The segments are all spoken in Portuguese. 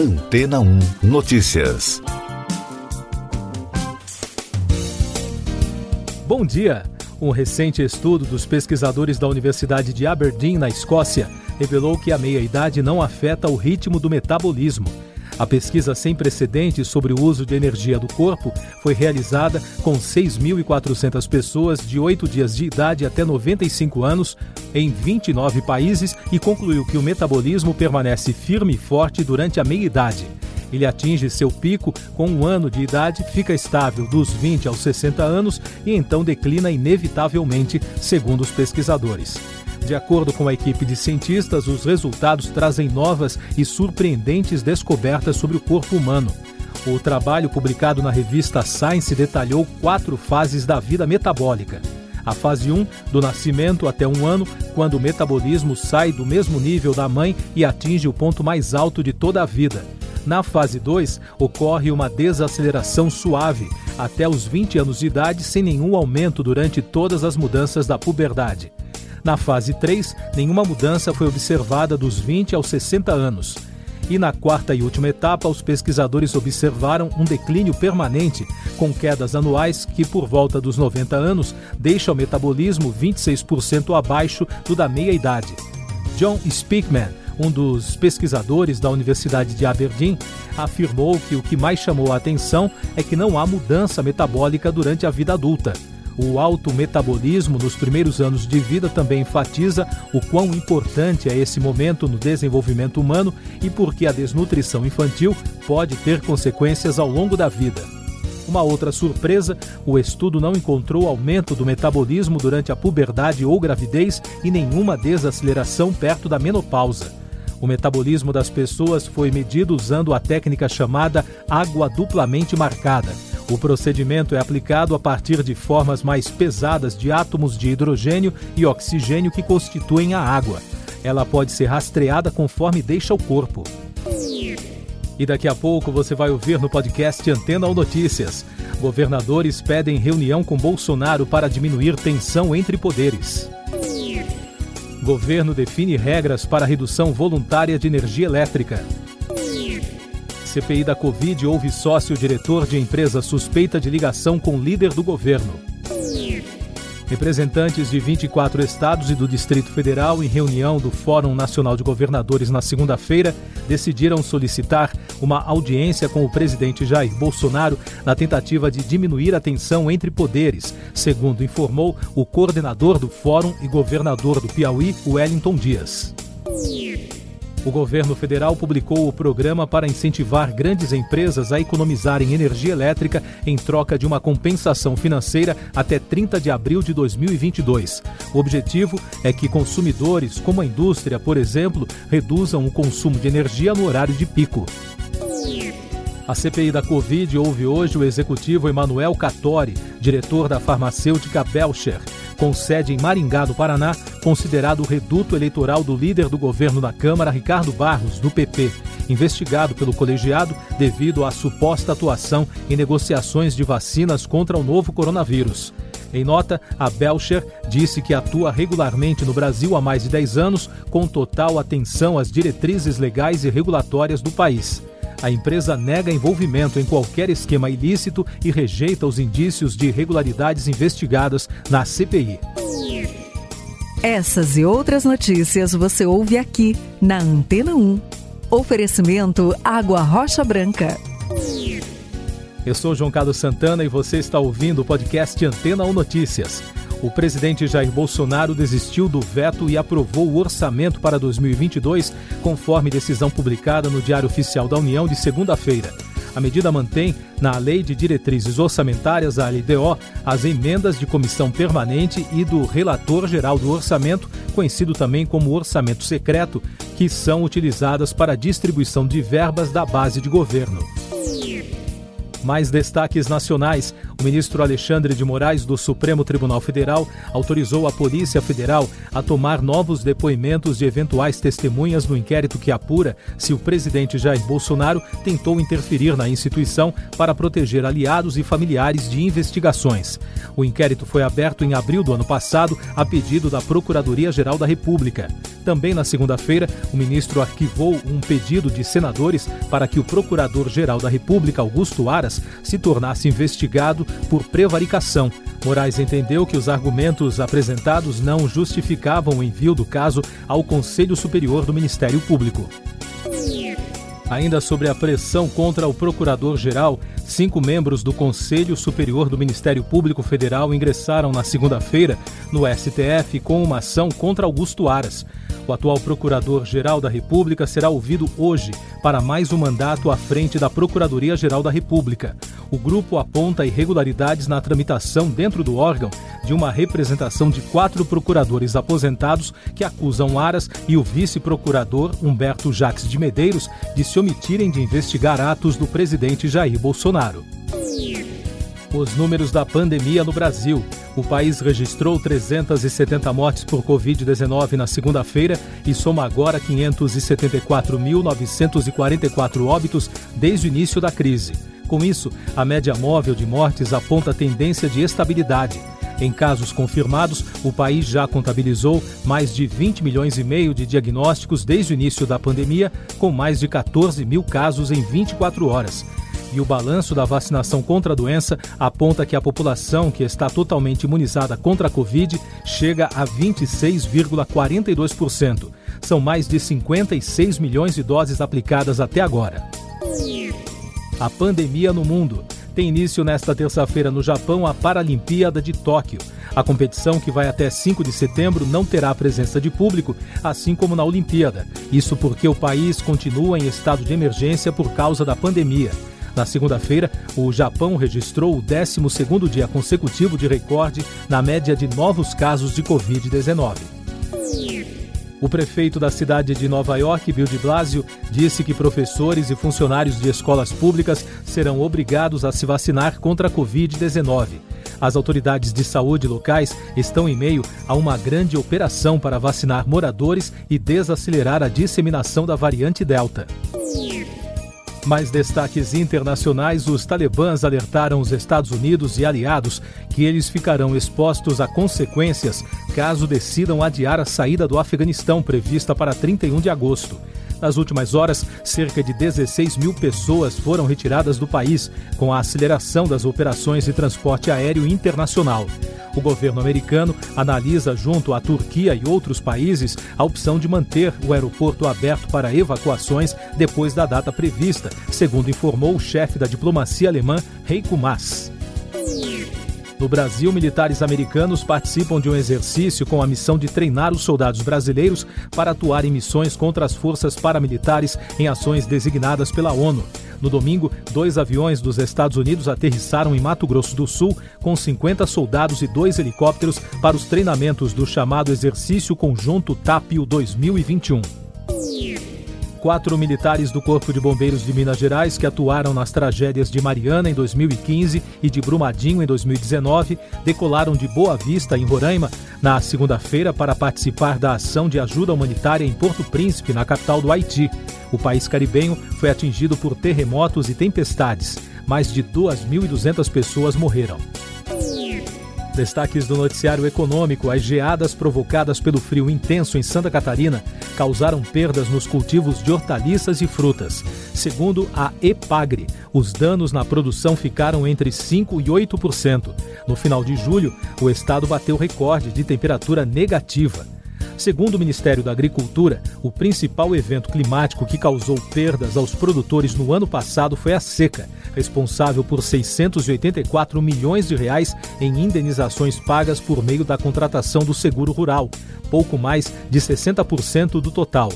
Antena 1 Notícias. Bom dia! Um recente estudo dos pesquisadores da Universidade de Aberdeen, na Escócia, revelou que a meia-idade não afeta o ritmo do metabolismo. A pesquisa sem precedentes sobre o uso de energia do corpo foi realizada com 6.400 pessoas de 8 dias de idade até 95 anos em 29 países e concluiu que o metabolismo permanece firme e forte durante a meia-idade. Ele atinge seu pico com um ano de idade, fica estável dos 20 aos 60 anos e então declina inevitavelmente, segundo os pesquisadores. De acordo com a equipe de cientistas, os resultados trazem novas e surpreendentes descobertas sobre o corpo humano. O trabalho publicado na revista Science detalhou quatro fases da vida metabólica. A fase 1, do nascimento até um ano, quando o metabolismo sai do mesmo nível da mãe e atinge o ponto mais alto de toda a vida. Na fase 2, ocorre uma desaceleração suave, até os 20 anos de idade, sem nenhum aumento durante todas as mudanças da puberdade. Na fase 3, nenhuma mudança foi observada dos 20 aos 60 anos. E na quarta e última etapa, os pesquisadores observaram um declínio permanente, com quedas anuais que, por volta dos 90 anos, deixa o metabolismo 26% abaixo do da meia-idade. John Speakman, um dos pesquisadores da Universidade de Aberdeen, afirmou que o que mais chamou a atenção é que não há mudança metabólica durante a vida adulta. O alto metabolismo nos primeiros anos de vida também enfatiza o quão importante é esse momento no desenvolvimento humano e porque a desnutrição infantil pode ter consequências ao longo da vida. Uma outra surpresa: o estudo não encontrou aumento do metabolismo durante a puberdade ou gravidez e nenhuma desaceleração perto da menopausa. O metabolismo das pessoas foi medido usando a técnica chamada água duplamente marcada. O procedimento é aplicado a partir de formas mais pesadas de átomos de hidrogênio e oxigênio que constituem a água. Ela pode ser rastreada conforme deixa o corpo. E daqui a pouco você vai ouvir no podcast Antena ou Notícias. Governadores pedem reunião com Bolsonaro para diminuir tensão entre poderes. Governo define regras para redução voluntária de energia elétrica. CPI da Covid houve sócio-diretor de empresa suspeita de ligação com líder do governo. Representantes de 24 estados e do Distrito Federal, em reunião do Fórum Nacional de Governadores na segunda-feira, decidiram solicitar uma audiência com o presidente Jair Bolsonaro na tentativa de diminuir a tensão entre poderes, segundo informou o coordenador do Fórum e governador do Piauí, Wellington Dias. O governo federal publicou o programa para incentivar grandes empresas a economizarem energia elétrica em troca de uma compensação financeira até 30 de abril de 2022. O objetivo é que consumidores, como a indústria, por exemplo, reduzam o consumo de energia no horário de pico. A CPI da Covid ouve hoje o executivo Emanuel Cattori, diretor da farmacêutica Belcher com sede em Maringá, no Paraná, considerado o reduto eleitoral do líder do governo na Câmara, Ricardo Barros, do PP, investigado pelo colegiado devido à suposta atuação em negociações de vacinas contra o novo coronavírus. Em nota, a Belcher disse que atua regularmente no Brasil há mais de 10 anos, com total atenção às diretrizes legais e regulatórias do país. A empresa nega envolvimento em qualquer esquema ilícito e rejeita os indícios de irregularidades investigadas na CPI. Essas e outras notícias você ouve aqui na Antena 1. Oferecimento Água Rocha Branca. Eu sou João Carlos Santana e você está ouvindo o podcast Antena 1 Notícias o presidente Jair Bolsonaro desistiu do veto e aprovou o orçamento para 2022, conforme decisão publicada no Diário Oficial da União de segunda-feira. A medida mantém, na Lei de Diretrizes Orçamentárias, a LDO, as emendas de comissão permanente e do relator geral do orçamento, conhecido também como orçamento secreto, que são utilizadas para a distribuição de verbas da base de governo. Mais destaques nacionais. O ministro Alexandre de Moraes, do Supremo Tribunal Federal, autorizou a Polícia Federal a tomar novos depoimentos de eventuais testemunhas no inquérito que apura se o presidente Jair Bolsonaro tentou interferir na instituição para proteger aliados e familiares de investigações. O inquérito foi aberto em abril do ano passado a pedido da Procuradoria-Geral da República. Também na segunda-feira, o ministro arquivou um pedido de senadores para que o Procurador-Geral da República, Augusto Aras, se tornasse investigado por prevaricação. Moraes entendeu que os argumentos apresentados não justificavam o envio do caso ao Conselho Superior do Ministério Público. Ainda sobre a pressão contra o procurador-geral, cinco membros do Conselho Superior do Ministério Público Federal ingressaram na segunda-feira no STF com uma ação contra Augusto Aras. O atual Procurador-Geral da República será ouvido hoje para mais um mandato à frente da Procuradoria-Geral da República. O grupo aponta irregularidades na tramitação dentro do órgão de uma representação de quatro procuradores aposentados que acusam Aras e o vice-procurador Humberto Jacques de Medeiros de se omitirem de investigar atos do presidente Jair Bolsonaro. Os números da pandemia no Brasil. O país registrou 370 mortes por Covid-19 na segunda-feira e soma agora 574.944 óbitos desde o início da crise. Com isso, a média móvel de mortes aponta tendência de estabilidade. Em casos confirmados, o país já contabilizou mais de 20 milhões e meio de diagnósticos desde o início da pandemia, com mais de 14 mil casos em 24 horas. E o balanço da vacinação contra a doença aponta que a população que está totalmente imunizada contra a Covid chega a 26,42%. São mais de 56 milhões de doses aplicadas até agora. A pandemia no mundo. Tem início nesta terça-feira no Japão a Paralimpíada de Tóquio. A competição, que vai até 5 de setembro, não terá presença de público, assim como na Olimpíada. Isso porque o país continua em estado de emergência por causa da pandemia. Na segunda-feira, o Japão registrou o 12º dia consecutivo de recorde na média de novos casos de Covid-19. O prefeito da cidade de Nova York, Bill de Blasio, disse que professores e funcionários de escolas públicas serão obrigados a se vacinar contra a Covid-19. As autoridades de saúde locais estão em meio a uma grande operação para vacinar moradores e desacelerar a disseminação da variante Delta. Mais destaques internacionais: os talibãs alertaram os Estados Unidos e aliados que eles ficarão expostos a consequências caso decidam adiar a saída do Afeganistão prevista para 31 de agosto. Nas últimas horas, cerca de 16 mil pessoas foram retiradas do país com a aceleração das operações de transporte aéreo internacional. O governo americano analisa, junto à Turquia e outros países, a opção de manter o aeroporto aberto para evacuações depois da data prevista, segundo informou o chefe da diplomacia alemã, Heiko Maas. No Brasil, militares americanos participam de um exercício com a missão de treinar os soldados brasileiros para atuar em missões contra as forças paramilitares em ações designadas pela ONU. No domingo, dois aviões dos Estados Unidos aterrissaram em Mato Grosso do Sul com 50 soldados e dois helicópteros para os treinamentos do chamado Exercício Conjunto TAPIO 2021. Quatro militares do Corpo de Bombeiros de Minas Gerais que atuaram nas tragédias de Mariana em 2015 e de Brumadinho em 2019 decolaram de Boa Vista, em Roraima, na segunda-feira para participar da ação de ajuda humanitária em Porto Príncipe, na capital do Haiti. O país caribenho foi atingido por terremotos e tempestades. Mais de 2.200 pessoas morreram. Destaques do noticiário econômico: as geadas provocadas pelo frio intenso em Santa Catarina causaram perdas nos cultivos de hortaliças e frutas. Segundo a EPAGRE, os danos na produção ficaram entre 5% e 8%. No final de julho, o estado bateu recorde de temperatura negativa. Segundo o Ministério da Agricultura, o principal evento climático que causou perdas aos produtores no ano passado foi a seca, responsável por 684 milhões de reais em indenizações pagas por meio da contratação do seguro rural, pouco mais de 60% do total.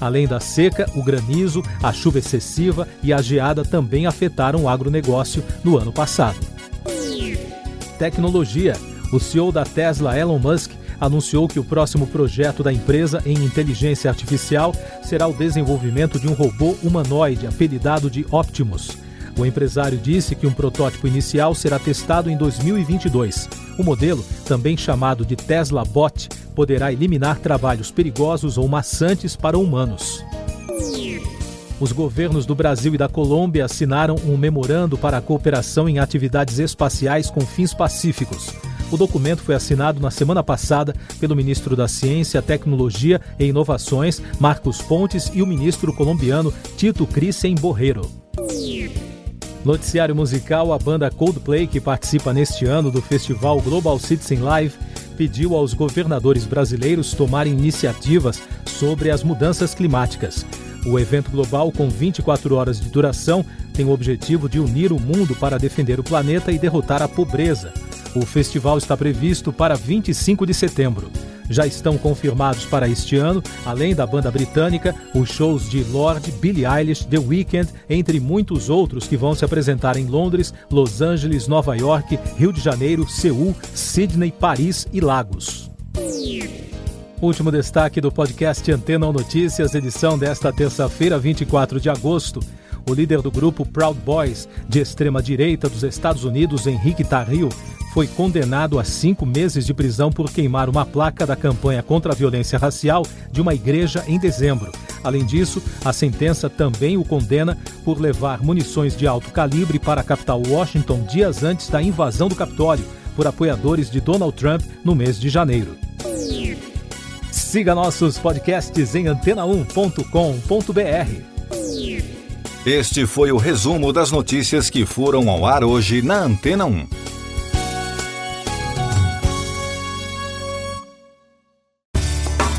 Além da seca, o granizo, a chuva excessiva e a geada também afetaram o agronegócio no ano passado. Tecnologia. O CEO da Tesla, Elon Musk, anunciou que o próximo projeto da empresa em inteligência artificial será o desenvolvimento de um robô humanoide apelidado de Optimus. O empresário disse que um protótipo inicial será testado em 2022. O modelo, também chamado de Tesla Bot, poderá eliminar trabalhos perigosos ou maçantes para humanos. Os governos do Brasil e da Colômbia assinaram um memorando para a cooperação em atividades espaciais com fins pacíficos. O documento foi assinado na semana passada pelo ministro da Ciência, Tecnologia e Inovações, Marcos Pontes, e o ministro colombiano Tito Cristian Borreiro. Noticiário musical: a banda Coldplay, que participa neste ano do festival Global Citizen Live, pediu aos governadores brasileiros tomarem iniciativas sobre as mudanças climáticas. O evento global, com 24 horas de duração, tem o objetivo de unir o mundo para defender o planeta e derrotar a pobreza. O festival está previsto para 25 de setembro. Já estão confirmados para este ano, além da banda britânica, os shows de Lorde, Billie Eilish, The Weeknd, entre muitos outros que vão se apresentar em Londres, Los Angeles, Nova York, Rio de Janeiro, Seul, Sydney, Paris e Lagos. Último destaque do podcast Antena Notícias, edição desta terça-feira, 24 de agosto. O líder do grupo Proud Boys, de extrema-direita dos Estados Unidos, Henrique Tarrio, foi condenado a cinco meses de prisão por queimar uma placa da campanha contra a violência racial de uma igreja em dezembro. Além disso, a sentença também o condena por levar munições de alto calibre para a capital Washington dias antes da invasão do Capitólio por apoiadores de Donald Trump no mês de janeiro. Siga nossos podcasts em antena1.com.br. Este foi o resumo das notícias que foram ao ar hoje na Antena 1.